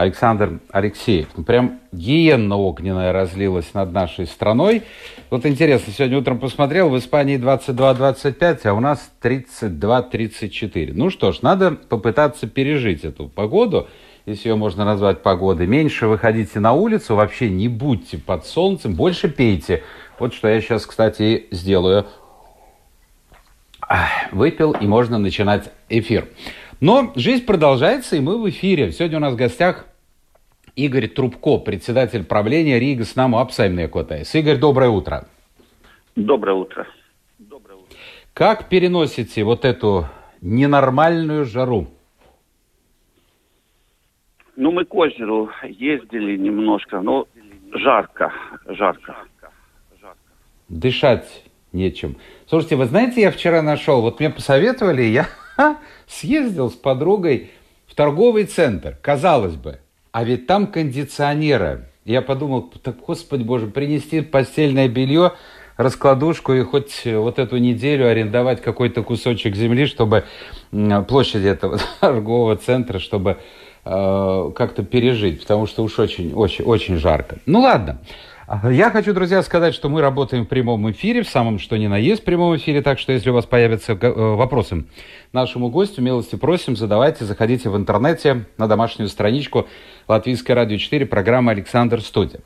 Александр Алексеев. Ну, прям гиенна огненная разлилась над нашей страной. Вот интересно, сегодня утром посмотрел, в Испании 22-25, а у нас 32-34. Ну что ж, надо попытаться пережить эту погоду, если ее можно назвать погодой. Меньше выходите на улицу, вообще не будьте под солнцем, больше пейте. Вот что я сейчас, кстати, сделаю. Выпил, и можно начинать эфир. Но жизнь продолжается, и мы в эфире. Сегодня у нас в гостях Игорь Трубко, председатель правления Rīgas namu apsaimniekotājs. Игорь, доброе утро. Доброе утро. Доброе утро. Как переносите вот эту ненормальную жару? Ну, мы к озеру ездили немножко, но жарко, жарко. Дышать нечем. Слушайте, вы знаете, я вчера нашел, вот мне посоветовали, я съездил с подругой в торговый центр. Казалось бы, а ведь там кондиционеры. Я подумал, так, господи боже, принести постельное белье, раскладушку и хоть вот эту неделю арендовать какой-то кусочек земли, чтобы площади этого торгового центра, чтобы э, как-то пережить, потому что уж очень, очень, очень жарко. Ну ладно. Я хочу, друзья, сказать, что мы работаем в прямом эфире, в самом что ни на есть прямом эфире, так что если у вас появятся э, вопросы нашему гостю, милости просим, задавайте, заходите в интернете на домашнюю страничку Латвийское радио 4, программа «Александр Студия».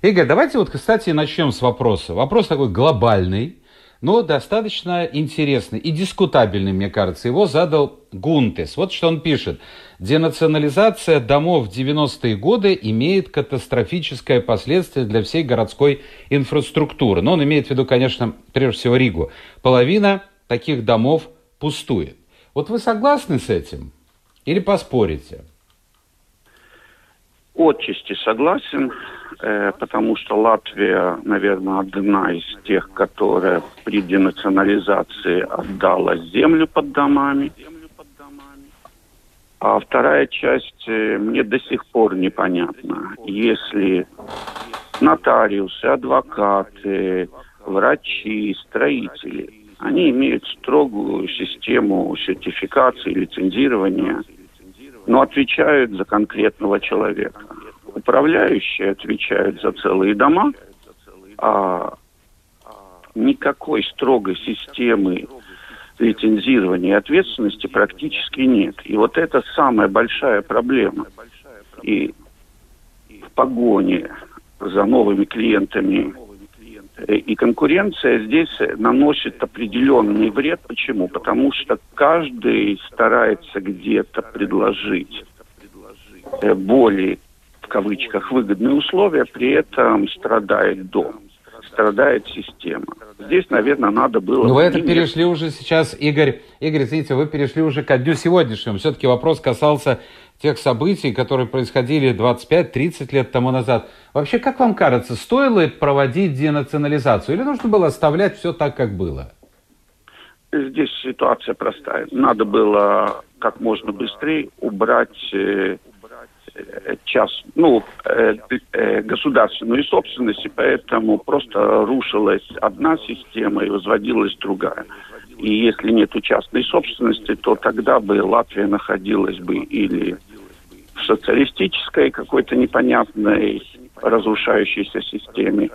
Игорь, давайте вот, кстати, начнем с вопроса. Вопрос такой глобальный, но достаточно интересный и дискутабельный, мне кажется. Его задал Гунтес. Вот что он пишет. Денационализация домов в 90-е годы имеет катастрофическое последствие для всей городской инфраструктуры. Но он имеет в виду, конечно, прежде всего Ригу. Половина таких домов пустует. Вот вы согласны с этим? Или поспорите? Отчасти согласен, э, потому что Латвия, наверное, одна из тех, которая при денационализации отдала землю под домами. А вторая часть э, мне до сих пор непонятна. Если нотариусы, адвокаты, врачи, строители, они имеют строгую систему сертификации, лицензирования – но отвечают за конкретного человека. Управляющие отвечают за целые дома, а никакой строгой системы лицензирования и ответственности практически нет. И вот это самая большая проблема. И в погоне за новыми клиентами и конкуренция здесь наносит определенный вред. Почему? Потому что каждый старается где-то предложить э, более, в кавычках, выгодные условия, при этом страдает дом, страдает система. Здесь, наверное, надо было... Но вы это перешли уже сейчас, Игорь, Игорь, извините, вы перешли уже к дню сегодняшнему. Все-таки вопрос касался тех событий, которые происходили 25-30 лет тому назад. Вообще, как вам кажется, стоило проводить денационализацию или нужно было оставлять все так, как было? Здесь ситуация простая. Надо было как можно быстрее убрать э, э час, ну, э, э, государственную собственность, и поэтому просто рушилась одна система и возводилась другая. И если нет частной собственности, то тогда бы Латвия находилась бы или социалистической какой-то непонятной разрушающейся системе,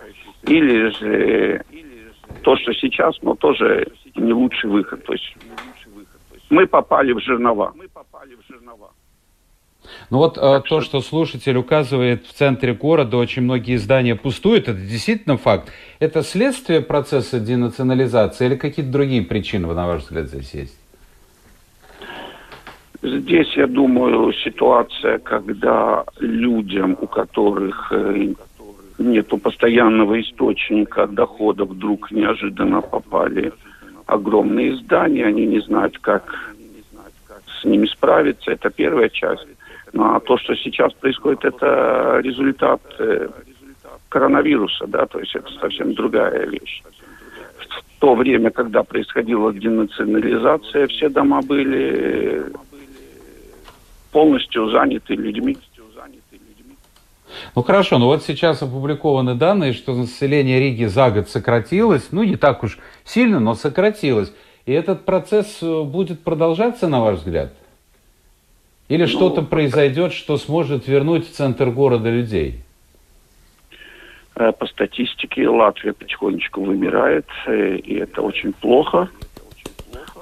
или же то, что сейчас, но тоже не лучший выход. То есть мы попали в жернова. Ну вот э, то, что слушатель указывает в центре города, очень многие здания пустуют, это действительно факт. Это следствие процесса денационализации или какие-то другие причины, на ваш взгляд, здесь есть? Здесь, я думаю, ситуация, когда людям, у которых э, нет постоянного источника дохода, вдруг неожиданно попали огромные здания, они не знают, как с ними справиться. Это первая часть. Ну, а то, что сейчас происходит, это результат э, коронавируса, да, то есть это совсем другая вещь. В то время, когда происходила денационализация, все дома были полностью заняты людьми. Ну хорошо, ну вот сейчас опубликованы данные, что население Риги за год сократилось, ну не так уж сильно, но сократилось. И этот процесс э, будет продолжаться, на ваш взгляд? Или ну, что-то произойдет, что сможет вернуть в центр города людей? Э, по статистике Латвия потихонечку вымирает, э, и это очень плохо.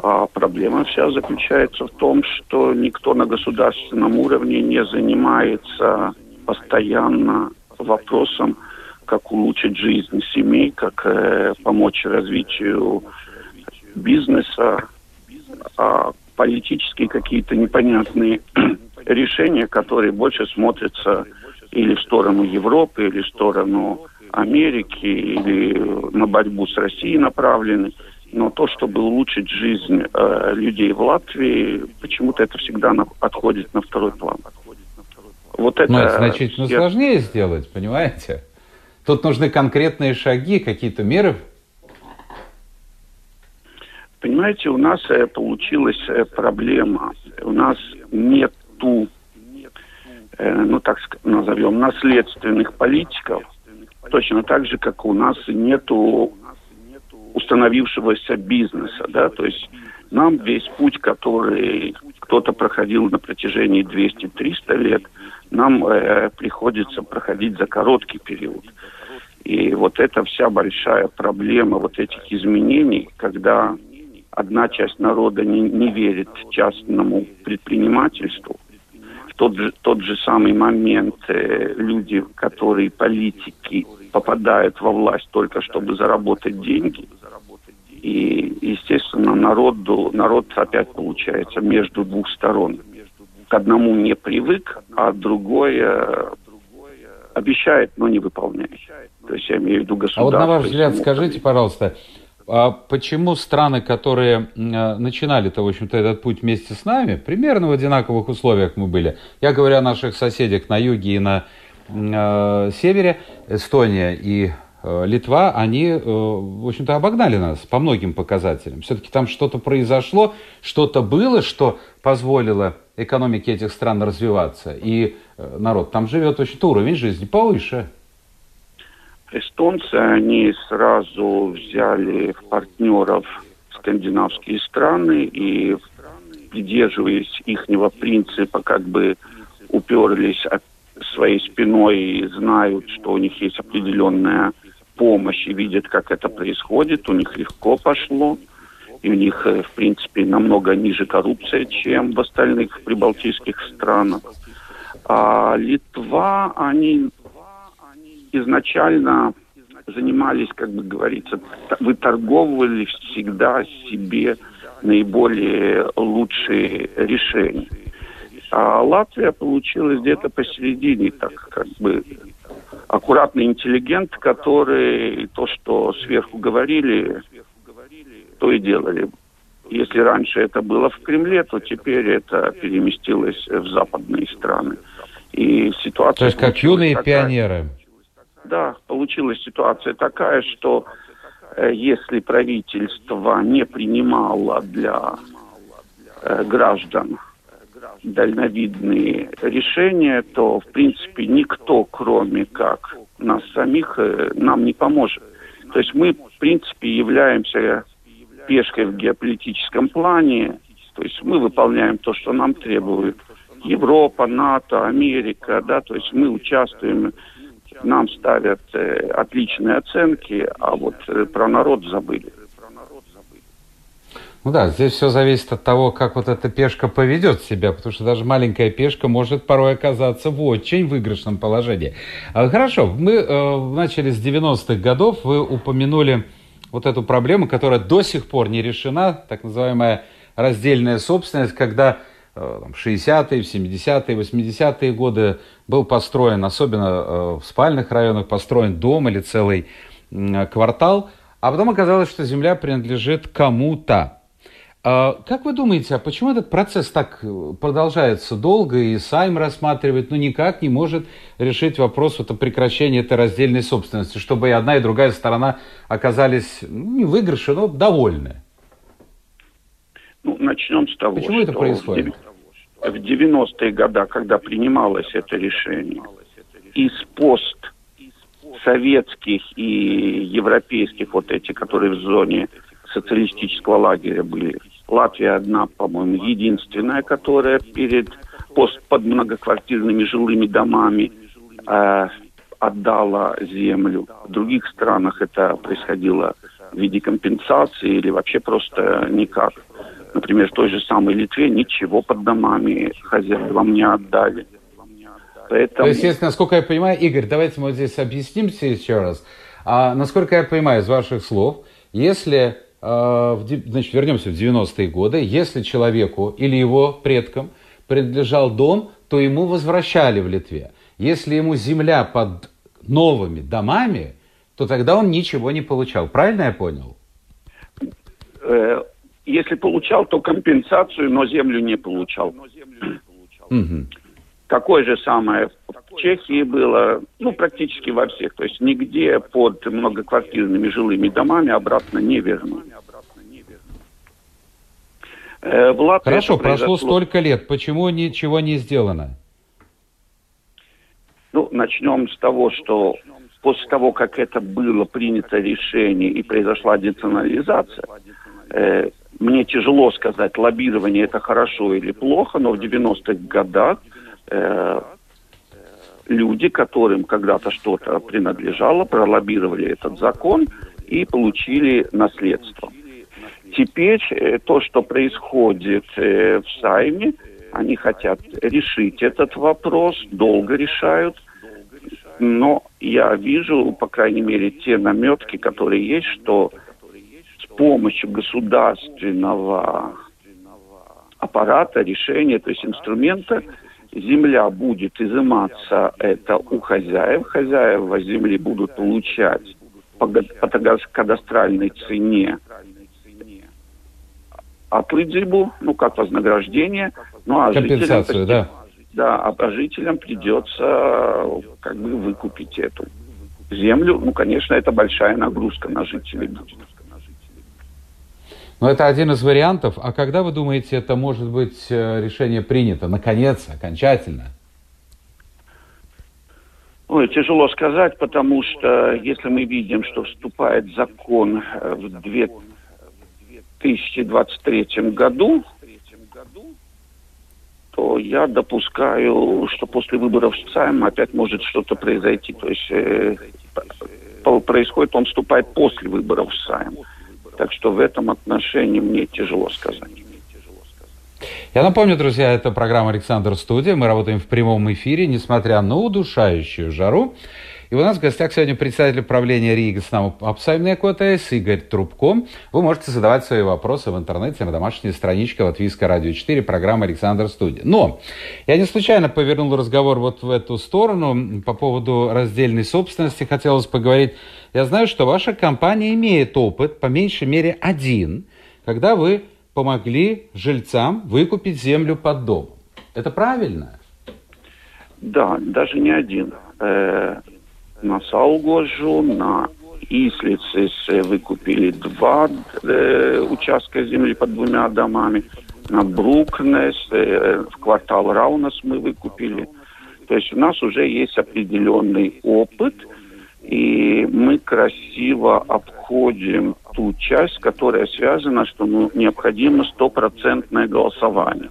А проблема вся заключается в том, что никто на государственном уровне не занимается постоянно вопросом, как улучшить жизнь семей, как э, помочь развитию бизнеса, а политические какие-то непонятные решения, которые больше смотрятся или в сторону Европы, или в сторону Америки, или на борьбу с Россией направлены. Но то, чтобы улучшить жизнь э, людей в Латвии, почему-то это всегда на, отходит на второй план. Вот это, Но это значительно я... сложнее сделать, понимаете? Тут нужны конкретные шаги, какие-то меры. Понимаете, у нас э, получилась э, проблема. У нас нету, э, ну так назовем, наследственных политиков, точно так же, как у нас нету установившегося бизнеса, да, то есть нам весь путь, который кто-то проходил на протяжении 200-300 лет, нам э, приходится проходить за короткий период. И вот эта вся большая проблема вот этих изменений, когда одна часть народа не, не верит частному предпринимательству, в тот же, тот же самый момент э, люди, которые политики, попадают во власть только чтобы заработать деньги. И, естественно, народу, народ опять получается между двух сторон к одному не привык, а другое обещает, но не выполняет. То есть я имею в виду государство. А вот на ваш взгляд, скажите, пожалуйста, а почему страны, которые начинали-то, в общем-то, этот путь вместе с нами, примерно в одинаковых условиях мы были, я говорю о наших соседях на юге и на э, севере, Эстония и э, Литва, они, э, в общем-то, обогнали нас по многим показателям. Все-таки там что-то произошло, что-то было, что позволило экономике этих стран развиваться. И э, народ там живет очень уровень жизни повыше. Эстонцы, они сразу взяли в партнеров скандинавские страны и, придерживаясь ихнего принципа, как бы уперлись своей спиной и знают, что у них есть определенная помощь и видят, как это происходит, у них легко пошло и у них, э, в принципе, намного ниже коррупция, чем в остальных прибалтийских странах. А Литва, они изначально занимались, как бы говорится, выторговывали всегда себе наиболее лучшие решения. А Латвия получилась где-то посередине, так как бы аккуратный интеллигент, который то, что сверху говорили, то и делали. Если раньше это было в Кремле, то теперь это переместилось в западные страны. И ситуация... То есть как юные такая, пионеры. Да, получилась ситуация такая, что э, если правительство не принимало для э, граждан дальновидные решения, то, в принципе, никто, кроме как нас самих, э, нам не поможет. То есть мы, в принципе, являемся пешкой в геополитическом плане. То есть мы выполняем то, что нам требует Европа, НАТО, Америка, да, то есть мы участвуем, нам ставят э, отличные оценки, а вот э, про народ забыли. Ну да, здесь все зависит от того, как вот эта пешка поведет себя, потому что даже маленькая пешка может порой оказаться в очень выигрышном положении. А, хорошо, мы э, начали с 90-х годов, вы упомянули вот эту проблему, которая до сих пор не решена, так называемая раздельная собственность, когда э, в 60-е, в 70-е, 80-е годы был построен, особенно э, в спальных районах, построен дом или целый квартал, а потом оказалось, что земля принадлежит кому-то. А как вы думаете, а почему этот процесс так э, продолжается долго и Сайм рассматривает, но ну, никак не может решить вопрос вот о прекращении этой раздельной собственности, чтобы и одна, и другая сторона оказались ну, не выигрыши, но довольны? Ну, начнем с того, Почему это происходит? В 90-е годы, когда принималось это решение, из пост советских и европейских, вот эти, которые в зоне социалистического лагеря были, Латвия одна, по-моему, единственная, которая перед пост под многоквартирными жилыми домами э, отдала землю. В других странах это происходило в виде компенсации или вообще просто никак. Например, в той же самой Литве ничего под домами хозяевам не отдали. Поэтому... То есть, если, насколько я понимаю, Игорь, давайте мы вот здесь объяснимся еще раз. А, насколько я понимаю из ваших слов, если значит, вернемся в 90-е годы, если человеку или его предкам принадлежал дом, то ему возвращали в Литве. Если ему земля под новыми домами, то тогда он ничего не получал. Правильно я понял? Э, если получал, то компенсацию, но землю не получал. Угу. Такое же самое в Чехии было, ну, практически во всех. То есть нигде под многоквартирными жилыми домами обратно не вернули. Э, в Латвии Хорошо, прошло столько лет. Почему ничего не сделано? Ну, начнем с того, что после того, как это было принято решение и произошла денационализация, э, мне тяжело сказать, лоббирование это хорошо или плохо, но в 90-х годах э, люди, которым когда-то что-то принадлежало, пролоббировали этот закон и получили наследство. Теперь э, то, что происходит э, в Сайме, они хотят решить этот вопрос, долго решают, но я вижу, по крайней мере, те наметки, которые есть, что с помощью государственного аппарата, решения, то есть инструмента, земля будет изыматься это у хозяев, хозяева земли будут получать по, по кадастральной цене оплыдзибу, ну, как вознаграждение. Ну, а Компенсацию, жителям, да? Да, а жителям придется как бы выкупить эту землю. Ну, конечно, это большая нагрузка на жителей будет. Но это один из вариантов. А когда вы думаете, это может быть э, решение принято? Наконец, окончательно? Ой, тяжело сказать, потому что если мы видим, что вступает закон э, в 2023 году, то я допускаю, что после выборов в ЦАЙМ опять может что-то произойти. То есть э, происходит, он вступает после выборов в САИМ. Так что в этом отношении мне тяжело сказать. Я напомню, друзья, это программа «Александр Студия». Мы работаем в прямом эфире, несмотря на удушающую жару. И у нас в гостях сегодня председатель правления Рига с нами Апсаймный КТС Игорь Трубко. Вы можете задавать свои вопросы в интернете на домашней страничке Латвийское радио 4, программа «Александр Студия». Но я не случайно повернул разговор вот в эту сторону по поводу раздельной собственности. Хотелось поговорить. Я знаю, что ваша компания имеет опыт, по меньшей мере один, когда вы помогли жильцам выкупить землю под дом. Это правильно? Да, даже не один. Э, на Саугожу, на Ислице выкупили два э, участка земли под двумя домами. На Брукнес, э, в квартал Раунас мы выкупили. То есть у нас уже есть определенный опыт, и мы красиво обходим ту часть, которая связана, что ну, необходимо стопроцентное голосование.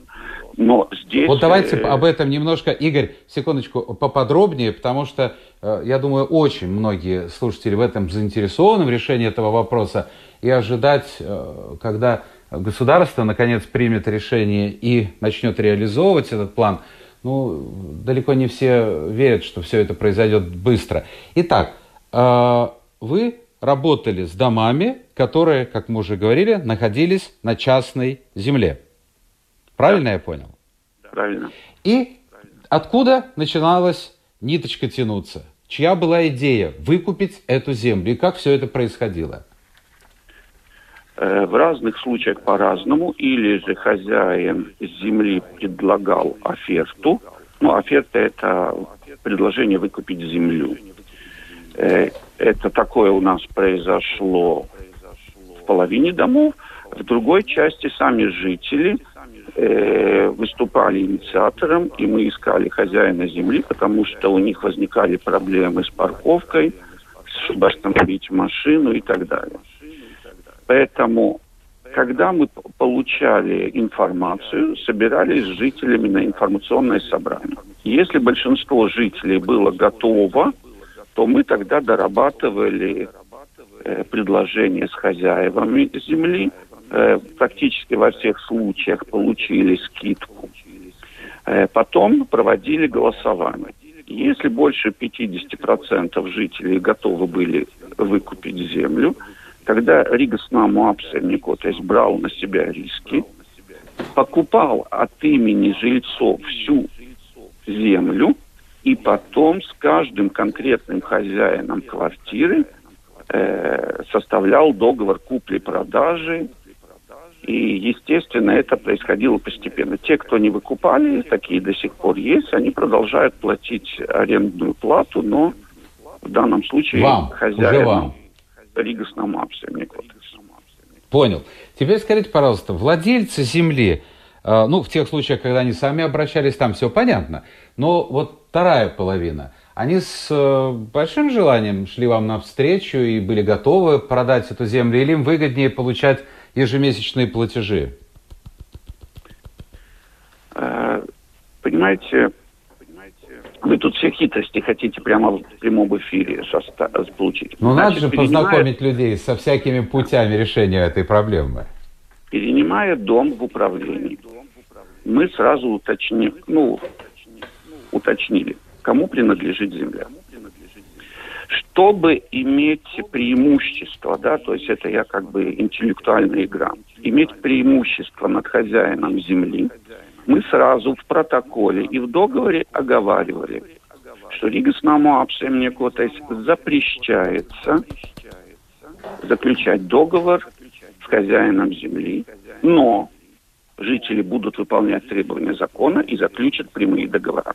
Но здесь... Вот давайте э, об этом немножко, Игорь, секундочку, поподробнее, потому что, э, я думаю, очень многие слушатели в этом заинтересованы в решении этого вопроса, и ожидать, э, когда государство, наконец, примет решение и начнет реализовывать этот план, ну, далеко не все верят, что все это произойдет быстро. Итак, вы работали с домами, которые, как мы уже говорили, находились на частной земле. Правильно да. я понял? Правильно. И откуда начиналась ниточка тянуться? Чья была идея выкупить эту землю? И как все это происходило? Э, в разных случаях по-разному. Или же хозяин земли предлагал оферту. Ну, оферта – это предложение выкупить землю. Э, это такое у нас произошло в половине домов. В другой части сами жители э, выступали инициатором, и мы искали хозяина земли, потому что у них возникали проблемы с парковкой, чтобы остановить машину и так далее. Поэтому, когда мы получали информацию, собирались с жителями на информационное собрание. Если большинство жителей было готово, то мы тогда дорабатывали э, предложение с хозяевами земли. Э, практически во всех случаях получили скидку. Э, потом проводили голосование. Если больше 50% жителей готовы были выкупить землю, тогда Ригас Намуапсельнико, то есть брал на себя риски, покупал от имени жильцов всю землю, и потом с каждым конкретным хозяином квартиры э, составлял договор купли-продажи. И, естественно, это происходило постепенно. Те, кто не выкупали, такие до сих пор есть, они продолжают платить арендную плату, но в данном случае вам, хозяин вам. Ригас Намапсе, Понял. Теперь скажите, пожалуйста, владельцы земли, ну, в тех случаях, когда они сами обращались, там все понятно. Но вот вторая половина, они с э, большим желанием шли вам навстречу и были готовы продать эту землю, или им выгоднее получать ежемесячные платежи? Э, понимаете, вы тут все хитрости хотите прямо в прямом эфире получить. Ну, надо же познакомить людей со всякими путями решения этой проблемы. Перенимая дом в управлении, мы сразу уточним, ну, уточнили, кому принадлежит земля. Чтобы иметь преимущество, да, то есть это я как бы интеллектуальная игра, иметь преимущество над хозяином земли, мы сразу в протоколе и в договоре оговаривали, что Ригас Намуапсемнику, то есть запрещается заключать договор с хозяином земли, но жители будут выполнять требования закона и заключат прямые договора.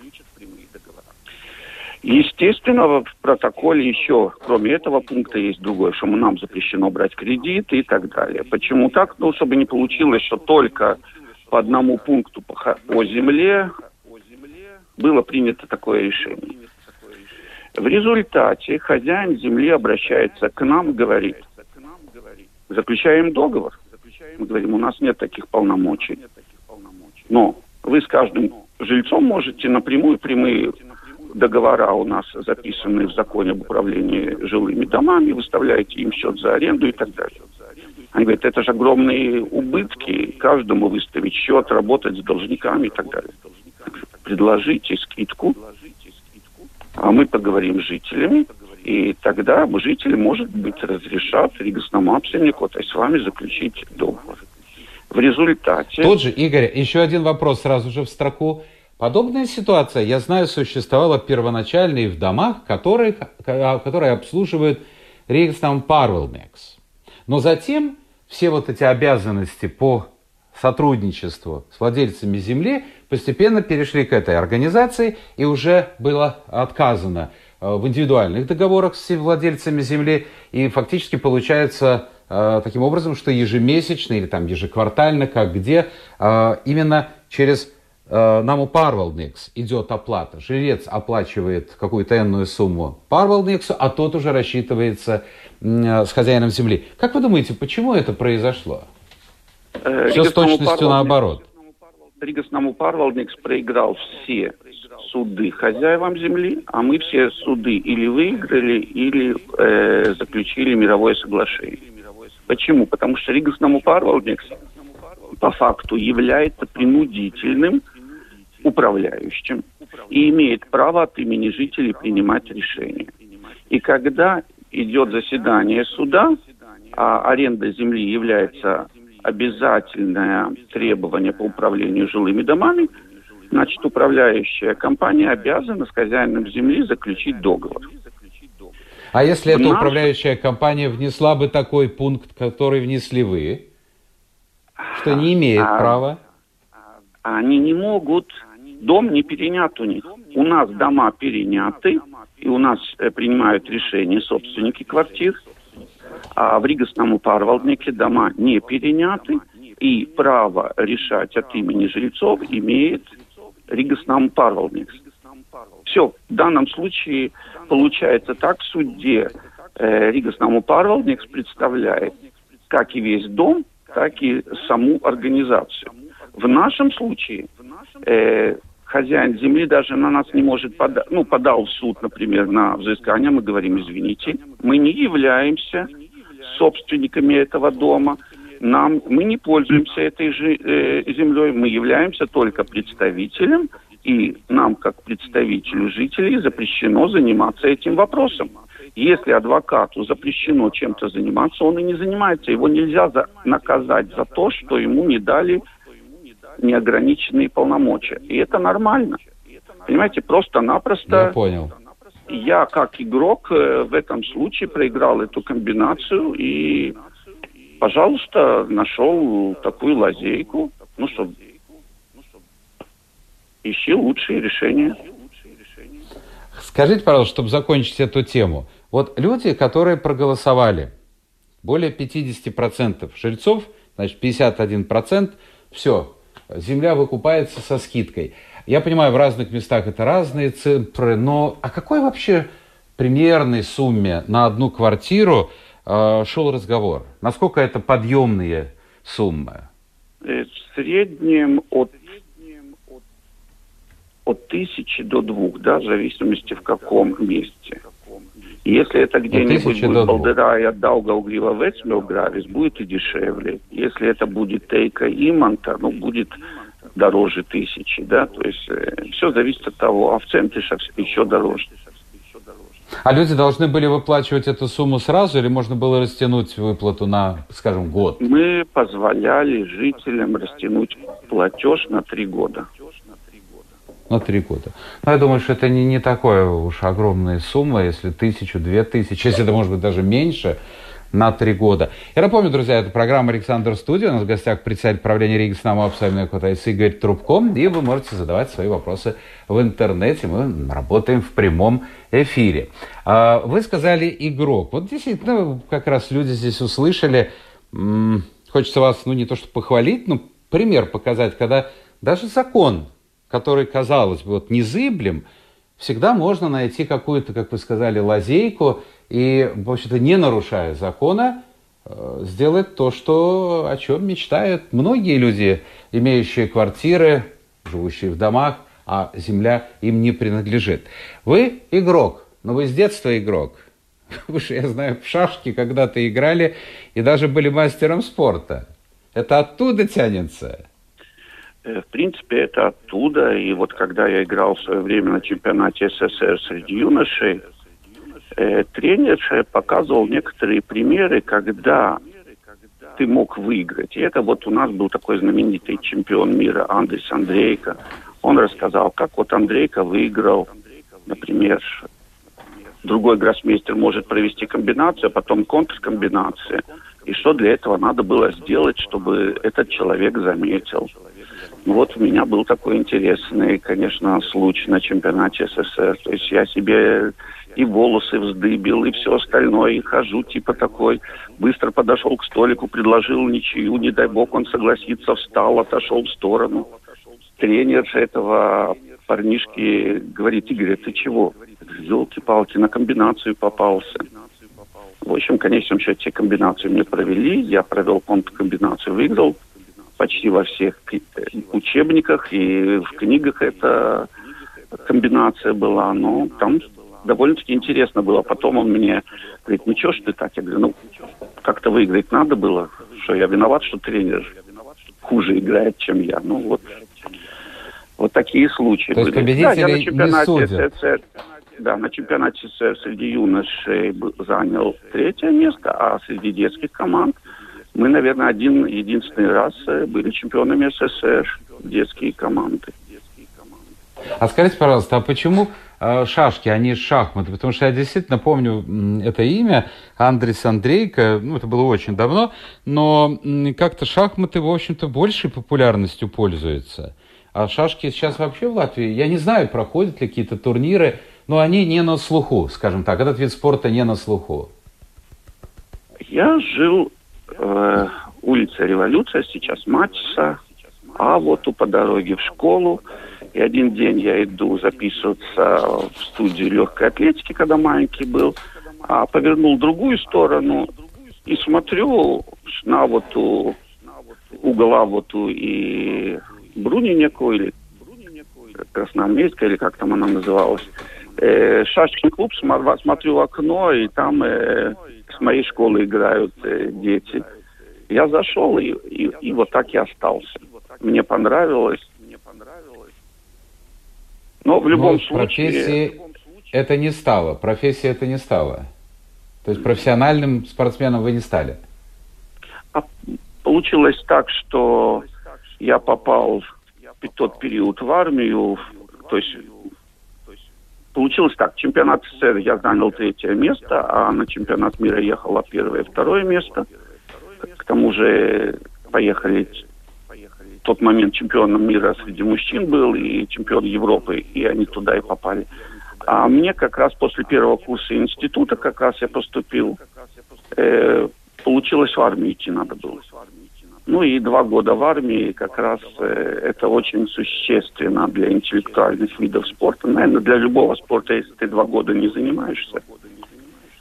Естественно, в протоколе еще, кроме этого пункта, есть другое, что нам запрещено брать кредиты и так далее. Почему так? Ну, чтобы не получилось, что только по одному пункту по, земле было принято такое решение. В результате хозяин земли обращается к нам говорит, заключаем договор. Мы говорим, у нас нет таких полномочий. Но вы с каждым жильцом можете напрямую прямые договора у нас записаны в законе об управлении жилыми домами, выставляете им счет за аренду и так далее. Они говорят, это же огромные убытки, каждому выставить счет, работать с должниками и так далее. Предложите скидку, а мы поговорим с жителями, и тогда жители, может быть, разрешат Ригосному обсельнику, то есть с вами заключить договор. В результате... Тот же, Игорь, еще один вопрос сразу же в строку. Подобная ситуация, я знаю, существовала первоначально и в домах, которые, которые обслуживают Ригснам Парвелнекс. Но затем все вот эти обязанности по сотрудничеству с владельцами земли постепенно перешли к этой организации, и уже было отказано в индивидуальных договорах с владельцами земли, и фактически получается э, таким образом, что ежемесячно или там ежеквартально, как где, э, именно через нам Парвалдникс идет оплата. Жрец оплачивает какую-то энную сумму Парвалдниксу, а тот уже рассчитывается с хозяином земли. Как вы думаете, почему это произошло? Э, Все с точностью наоборот. Ригосному Парвалдникс проиграл все суды хозяевам земли, а мы все суды или выиграли, или э, заключили мировое соглашение. Почему? Потому что Ригосному Парвалдникс по факту является принудительным управляющим и имеет право от имени жителей принимать решения. И когда идет заседание суда, а аренда земли является обязательное требование по управлению жилыми домами, значит, управляющая компания обязана с хозяином земли заключить договор. А если эта наш... управляющая компания внесла бы такой пункт, который внесли вы, что не имеет а, права? Они не могут. Дом не перенят у них. У нас дома переняты, и у нас э, принимают решения собственники квартир. А в Ригасном Парвалднике дома не переняты, и право решать от имени жильцов имеет Ригасном Парвалдник. Все, в данном случае получается так, в суде э, Ригасном Парвалдник представляет как и весь дом, так и саму организацию. В нашем случае э, хозяин земли даже на нас не может подать, ну, подал в суд, например, на взыскание, мы говорим, извините, мы не являемся собственниками этого дома, нам, мы не пользуемся этой же, э, землей, мы являемся только представителем, и нам, как представителю жителей, запрещено заниматься этим вопросом. Если адвокату запрещено чем-то заниматься, он и не занимается. Его нельзя за, наказать за то, что ему не дали неограниченные полномочия. И это нормально. Понимаете, просто-напросто... Я понял. Я, как игрок, э, в этом случае проиграл эту комбинацию и, пожалуйста, нашел такую лазейку, ну, что ищи лучшие решения. Скажите, пожалуйста, чтобы закончить эту тему. Вот люди, которые проголосовали, более 50% жильцов, значит, 51%, все, земля выкупается со скидкой. Я понимаю, в разных местах это разные цифры, но о какой вообще примерной сумме на одну квартиру шел разговор? Насколько это подъемные суммы? Э, в среднем от от тысячи до двух, да, в зависимости в каком месте. Если это где-нибудь будет Балдырая, Даугавгрива, Вецмилгравис, будет и дешевле. Если это будет Тейка, Иманта, ну, будет дороже тысячи, да, то есть э, все зависит от того, а в центре еще дороже. А люди должны были выплачивать эту сумму сразу или можно было растянуть выплату на, скажем, год? Мы позволяли жителям растянуть платеж на три года на три года. Но я думаю, что это не, не такая уж огромная сумма, если тысячу, две тысячи, если это может быть даже меньше, на три года. Я напомню, друзья, это программа «Александр Студия». У нас в гостях председатель правления Риги Снама Абсолютно Кутайс Игорь Трубко. И вы можете задавать свои вопросы в интернете. Мы работаем в прямом эфире. А, вы сказали «игрок». Вот действительно, как раз люди здесь услышали. Хочется вас, ну, не то что похвалить, но пример показать, когда даже закон который, казалось бы, вот незыблем, всегда можно найти какую-то, как вы сказали, лазейку и, в общем-то, не нарушая закона, э, сделать то, что, о чем мечтают многие люди, имеющие квартиры, живущие в домах, а земля им не принадлежит. Вы игрок, но вы с детства игрок. Вы же, я знаю, в шашки когда-то играли и даже были мастером спорта. Это оттуда тянется. Э, в принципе, это оттуда. И вот когда я играл в свое время на чемпионате СССР среди юношей, э, тренер показывал некоторые примеры, когда ты мог выиграть. И это вот у нас был такой знаменитый чемпион мира Андрес Андрейко. Он рассказал, как вот Андрейко выиграл, например, другой гроссмейстер может провести комбинацию, а потом контркомбинацию. И что для этого надо было сделать, чтобы этот человек заметил. Вот у меня был такой интересный, конечно, случай на чемпионате СССР. То есть я себе и волосы вздыбил, и все остальное, и хожу типа такой. Быстро подошел к столику, предложил ничью, не дай бог он согласится, встал, отошел в сторону. Тренер этого парнишки говорит, Игорь, ты чего? Елки-палки, на комбинацию попался. В общем, в конечном счете комбинацию мне провели, я провел контркомбинацию, выиграл почти во всех учебниках и в книгах эта комбинация была. Но там довольно-таки интересно было. Потом он мне говорит, ну что ж ты так? Я говорю, ну как-то выиграть надо было. Что я виноват, что тренер хуже играет, чем я. Ну вот, вот такие случаи То были. да, я на чемпионате СССР, да, на чемпионате СССР среди юношей занял третье место, а среди детских команд мы, наверное, один единственный раз э, были чемпионами СССР, детские команды. А скажите, пожалуйста, а почему э, шашки, а не шахматы, потому что я действительно помню это имя, Андрес Андрейко, ну, это было очень давно, но как-то шахматы, в общем-то, большей популярностью пользуются. А шашки сейчас вообще в Латвии, я не знаю, проходят ли какие-то турниры, но они не на слуху, скажем так, этот вид спорта не на слуху. Я жил э, улица Революция, сейчас Матиса, а вот по дороге в школу. И один день я иду записываться в студию легкой атлетики, когда маленький был, а повернул в другую сторону и смотрю на вот у угла вот у и Брунинику или Красноармейская, или как там она называлась. Э, шашечный клуб, смотрю в окно, и там э, с моей школы играют э, дети. Я зашел, и, и, и вот так и остался. Мне понравилось. Но в любом Но случае... Профессии это не стало. Профессия это не стало. То есть профессиональным спортсменом вы не стали? А получилось так, что я попал в тот период в армию, то есть получилось так, чемпионат СССР я занял третье место, а на чемпионат мира ехало первое и второе место. К тому же поехали в тот момент чемпионом мира среди мужчин был и чемпион Европы, и они туда и попали. А мне как раз после первого курса института, как раз я поступил, э, получилось в армию идти надо было. Ну и два года в армии как раз э, это очень существенно для интеллектуальных видов спорта. Наверное, для любого спорта, если ты два года не занимаешься,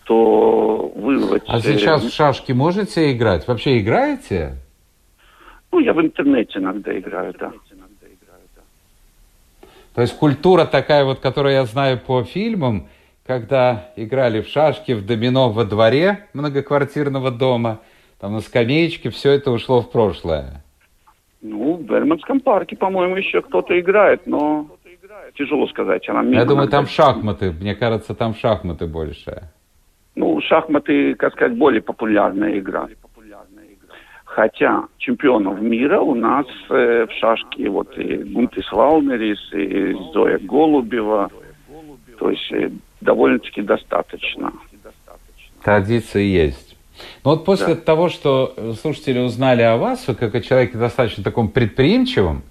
то вырвать... А сейчас в шашки можете играть? Вообще играете? Ну, я в интернете иногда играю, да. То есть культура такая вот, которую я знаю по фильмам, когда играли в шашки, в домино во дворе многоквартирного дома – там на скамеечке, все это ушло в прошлое. Ну, в Вермонтском парке, по-моему, еще кто-то играет, но тяжело сказать. Она Я думаю, там шахматы. Мне кажется, там шахматы больше. Ну, шахматы, как сказать, более популярная игра. Хотя чемпионов мира у нас э, в шашке вот и Гунтис Валнерис, и Зоя Голубева. То есть э, довольно-таки достаточно. Традиции есть. Но вот после да. того, что слушатели узнали о вас, вы как о человеке достаточно таком предприимчивом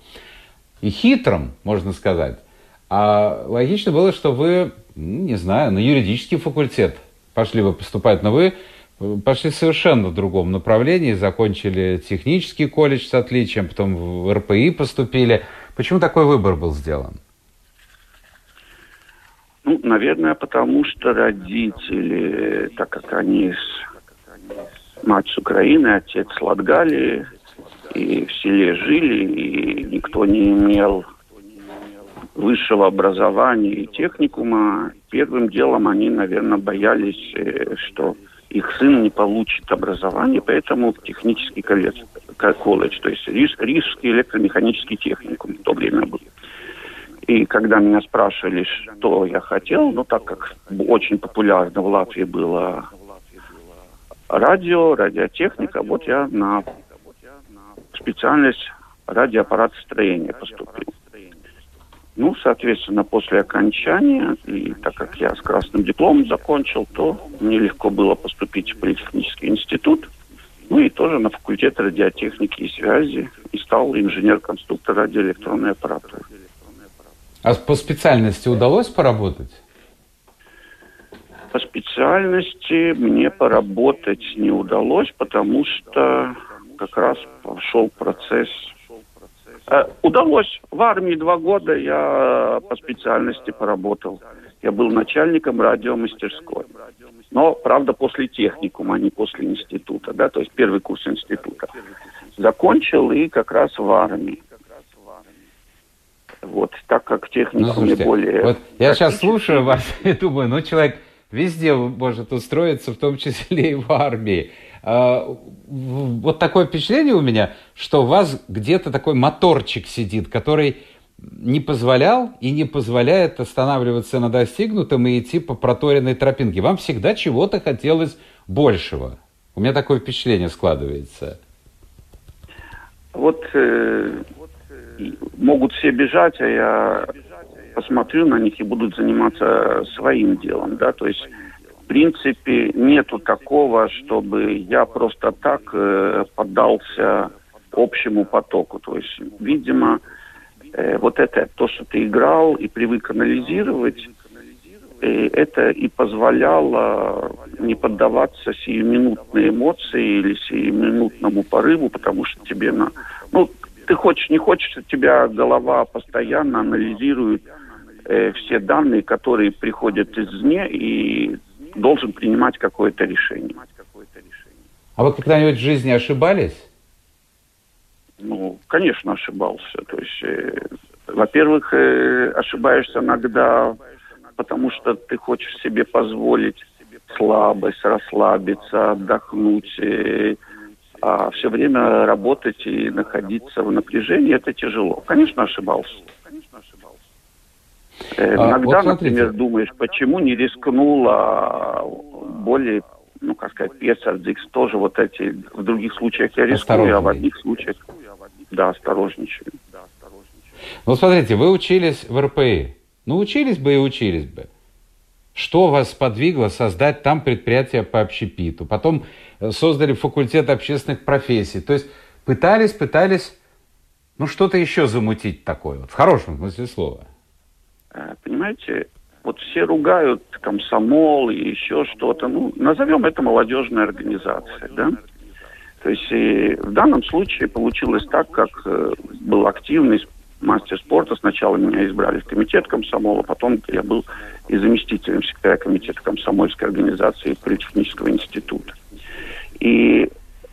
и хитром, можно сказать, а логично было, что вы, ну, не знаю, на юридический факультет пошли вы поступать, но вы пошли совершенно в другом направлении, закончили технический колледж с отличием, потом в РПИ поступили. Почему такой выбор был сделан? Ну, наверное, потому что родители, так как они мать с Украины, отец с Латгалии, и в селе жили, и никто не имел высшего образования и техникума. Первым делом они, наверное, боялись, э, что их сын не получит образование, поэтому в технический колледж, колледж то есть Риж, Рижский электромеханический техникум в то время был. И когда меня спрашивали, что я хотел, ну так как очень популярно в Латвии было радио, радиотехника. Вот я на специальность радиоаппаратостроения поступил. Ну, соответственно, после окончания, и так как я с красным дипломом закончил, то мне легко было поступить в политехнический институт, ну и тоже на факультет радиотехники и связи, и стал инженер-конструктор радиоэлектронной аппаратуры. А по специальности удалось поработать? По специальности мне поработать не удалось, потому что как раз пошел процесс. Э, удалось. В армии два года я по специальности поработал. Я был начальником радиомастерской. Но, правда, после техникума, а не после института, да, то есть первый курс института. Закончил и как раз в армии. Вот, так как техникум ну, более... Вот я сейчас слушаю вас и думаю, ну, человек везде может устроиться, в том числе и в армии. А, вот такое впечатление у меня, что у вас где-то такой моторчик сидит, который не позволял и не позволяет останавливаться на достигнутом и идти по проторенной тропинке. Вам всегда чего-то хотелось большего. У меня такое впечатление складывается. Вот э, могут все бежать, а я посмотрю на них и будут заниматься своим делом, да, то есть в принципе нету такого, чтобы я просто так э, поддался общему потоку, то есть, видимо, э, вот это то, что ты играл и привык анализировать, э, это и позволяло не поддаваться сиюминутной эмоции или сиюминутному порыву, потому что тебе на, ну, ты хочешь, не хочешь, тебя голова постоянно анализирует э, все данные, которые приходят извне, и должен принимать какое-то решение. А вы когда-нибудь в жизни ошибались? Ну, конечно, ошибался. То есть, э, во-первых, э, ошибаешься иногда, потому что ты хочешь себе позволить слабость, расслабиться, отдохнуть, э, а все время работать и находиться в напряжении, это тяжело. Конечно, ошибался. Э, а, Иногда, вот например, думаешь, почему не рискнула более, ну, как сказать, Пьесардикс тоже вот эти, в других случаях я рискую, а в одних случаях, да, осторожничаю. Ну, смотрите, вы учились в РПИ. Ну, учились бы и учились бы. Что вас подвигло создать там предприятие по общепиту? Потом э, создали факультет общественных профессий. То есть пытались, пытались, ну, что-то еще замутить такое, вот, в хорошем смысле слова. Э, понимаете, вот все ругают комсомол и еще что-то. Ну, назовем это молодежной организацией, да? То есть и в данном случае получилось так, как э, был активный мастер спорта. Сначала меня избрали в комитет комсомола, потом я был и заместителем секретаря комитета комсомольской организации политехнического института. И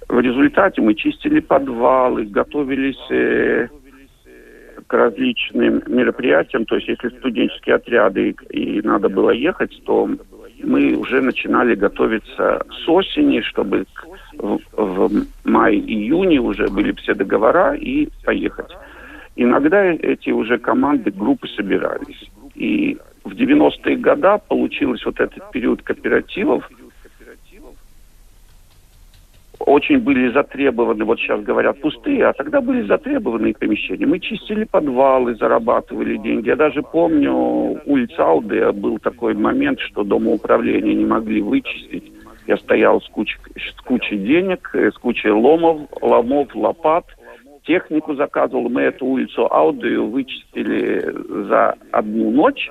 в результате мы чистили подвалы, готовились э, к различным мероприятиям. То есть если студенческие отряды и, надо было ехать, то мы уже начинали готовиться с осени, чтобы в, в мае-июне уже были все договора и поехать. Иногда эти уже команды, группы собирались. И в 90-е годы получилось вот этот период кооперативов – очень были затребованы, вот сейчас говорят, пустые, а тогда были затребованные помещения. Мы чистили подвалы, зарабатывали деньги. Я даже помню, улица Алды был такой момент, что домоуправления не могли вычистить. Я стоял с кучей, с кучей денег, э, с кучей ломов, ломов, лопат. Технику заказывал. Мы эту улицу Аудию вычистили за одну ночь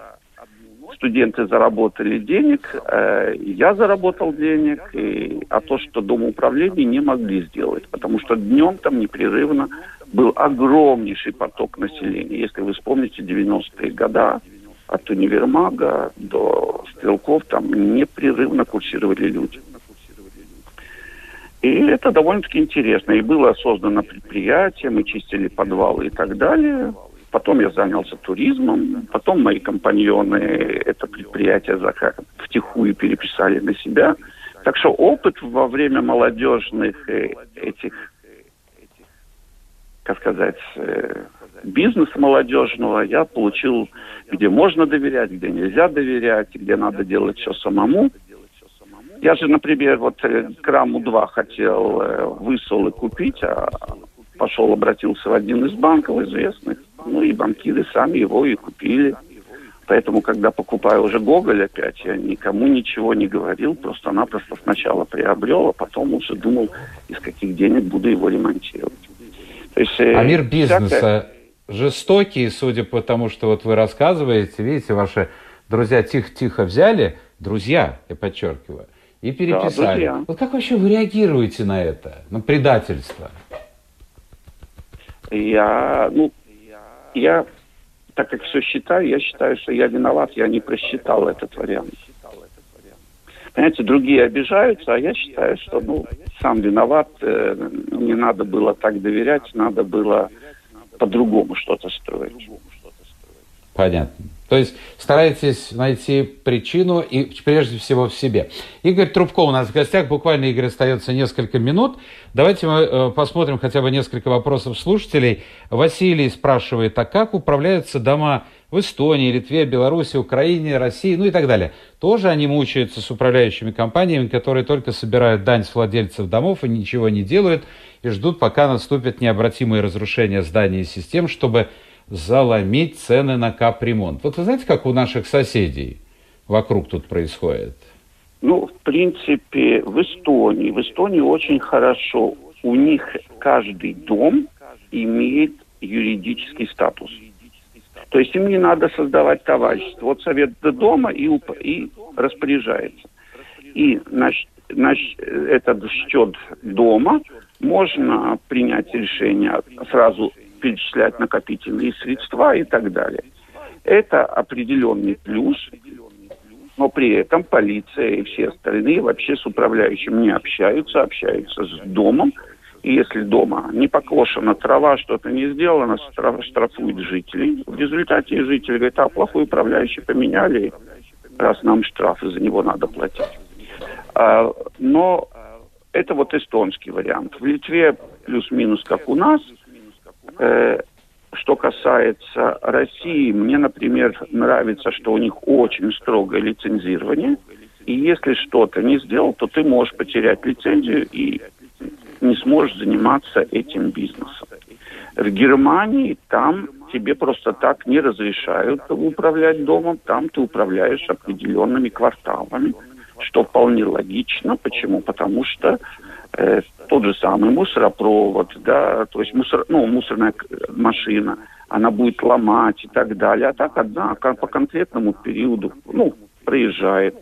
студенты заработали денег, э, я заработал денег, и, а то, что домоуправления не могли сделать, потому что днем там непрерывно был огромнейший поток населения. Если вы вспомните 90-е годы, от универмага до стрелков, там непрерывно курсировали люди. И это довольно-таки интересно. И было создано предприятие, мы чистили подвалы и так далее. Потом я занялся туризмом, потом мои компаньоны это предприятие втихую переписали на себя. Так что опыт во время молодежных э, этих, как сказать, э, бизнеса молодежного я получил, где можно доверять, где нельзя доверять, где надо делать все самому. Я же, например, вот э, Краму-2 хотел высолы купить, а пошел, обратился в один из банков известных. Ну и банкиры сами его и купили. Поэтому, когда покупаю уже Гоголь опять, я никому ничего не говорил, просто-напросто сначала приобрел, а потом уже думал, из каких денег буду его ремонтировать. То есть, э, а мир бизнеса всякое... жестокий, судя по тому, что вот вы рассказываете, видите, ваши друзья тихо-тихо взяли, друзья, я подчеркиваю, и переписали. Да, вот как вообще вы реагируете на это, на предательство? Я, ну, я, так как все считаю, я считаю, что я виноват, я не просчитал этот вариант. Понимаете, другие обижаются, а я считаю, что, ну, сам виноват, э, не надо было так доверять, надо было по-другому что-то строить. Понятно. То есть стараетесь найти причину и прежде всего в себе. Игорь Трубко у нас в гостях. Буквально, Игорь, остается несколько минут. Давайте мы э, посмотрим хотя бы несколько вопросов слушателей. Василий спрашивает, а как управляются дома в Эстонии, Литве, Беларуси, Украине, России, ну и так далее. Тоже они мучаются с управляющими компаниями, которые только собирают дань с владельцев домов и ничего не делают, и ждут, пока наступят необратимые разрушения зданий и систем, чтобы заломить цены на капремонт. Вот вы знаете, как у наших соседей вокруг тут происходит? Ну, в принципе, в Эстонии. В Эстонии очень хорошо. У них каждый дом имеет юридический статус. То есть им не надо создавать товарищество. Вот совет до дома и, и распоряжается. И на, на этот счет дома можно принять решение сразу перечислять накопительные средства и так далее. Это определенный плюс, но при этом полиция и все остальные вообще с управляющим не общаются, общаются с домом. И если дома не покошена трава, что-то не сделано, штрафуют жителей. В результате жители говорят, а плохой управляющий поменяли, раз нам штрафы за него надо платить. А, но это вот эстонский вариант. В Литве плюс-минус как у нас. Э, что касается России, мне, например, нравится, что у них очень строгое лицензирование. И если что-то не сделал, то ты можешь потерять лицензию и не сможешь заниматься этим бизнесом. В Германии там тебе просто так не разрешают управлять домом, там ты управляешь определенными кварталами, что вполне логично. Почему? Потому что э, тот же самый мусоропровод, да, то есть мусор, ну, мусорная машина, она будет ломать и так далее. А так одна по конкретному периоду, ну, проезжает.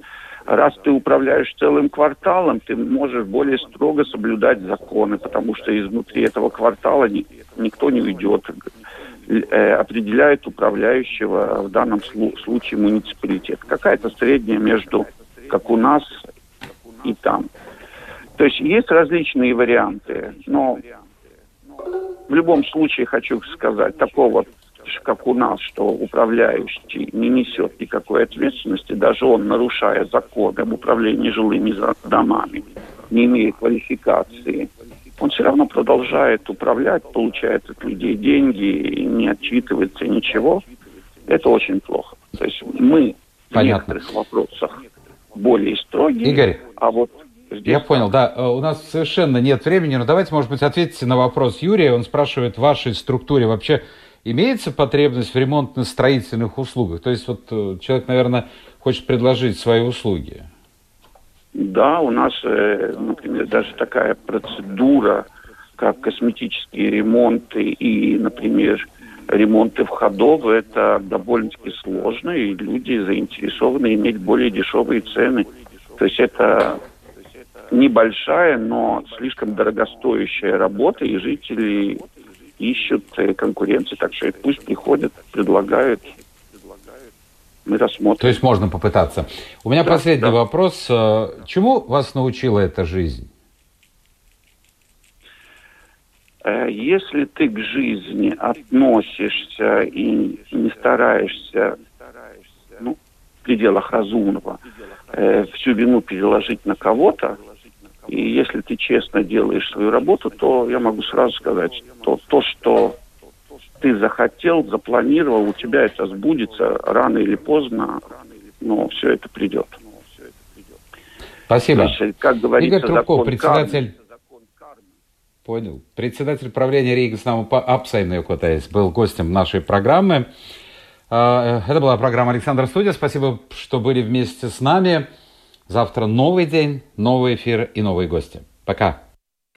Раз ты управляешь целым кварталом, ты можешь более строго соблюдать законы, потому что изнутри этого квартала ни, никто не уйдет. Э, определяет управляющего в данном случае муниципалитет. Какая-то средняя между, как у нас, и там. То есть есть различные варианты, но в любом случае хочу сказать, такого, как у нас, что управляющий не несет никакой ответственности, даже он, нарушая законы об управлении жилыми домами, не имея квалификации, он все равно продолжает управлять, получает от людей деньги, не отчитывается ничего. Это очень плохо. То есть мы Понятно. в некоторых вопросах более строгие, Игорь, а вот Здесь Я понял, да. Э, у нас совершенно нет времени, но давайте, может быть, ответите на вопрос Юрия. Он спрашивает, в вашей структуре вообще имеется потребность в ремонтно-строительных услугах? То есть вот э, человек, наверное, хочет предложить свои услуги. Да, у нас, э, например, даже такая процедура, как косметические ремонты и, например, ремонты входов, это довольно-таки сложно, и люди заинтересованы иметь более дешевые цены. То есть это небольшая, но слишком дорогостоящая работа, и жители ищут э, конкуренции, так что пусть приходят, предлагают, мы рассмотрим. То есть можно попытаться. У меня да, последний да. вопрос. Э, чему вас научила эта жизнь? Э, если ты к жизни относишься и не стараешься ну, в пределах разумного всю вину переложить на кого-то, и если ты честно делаешь свою работу, то я могу сразу сказать, что то, что ты захотел, запланировал, у тебя это сбудется рано или поздно, но все это придет. Спасибо. Есть, как говорится, Игорь Трубко, председатель... Понял. Председатель правления Rīgas apsaimniekotājs был гостем нашей программы. А, э, это была программа Александр Студия. Спасибо, что были вместе с нами. Завтра новый день, новый эфир и новые гости. Пока.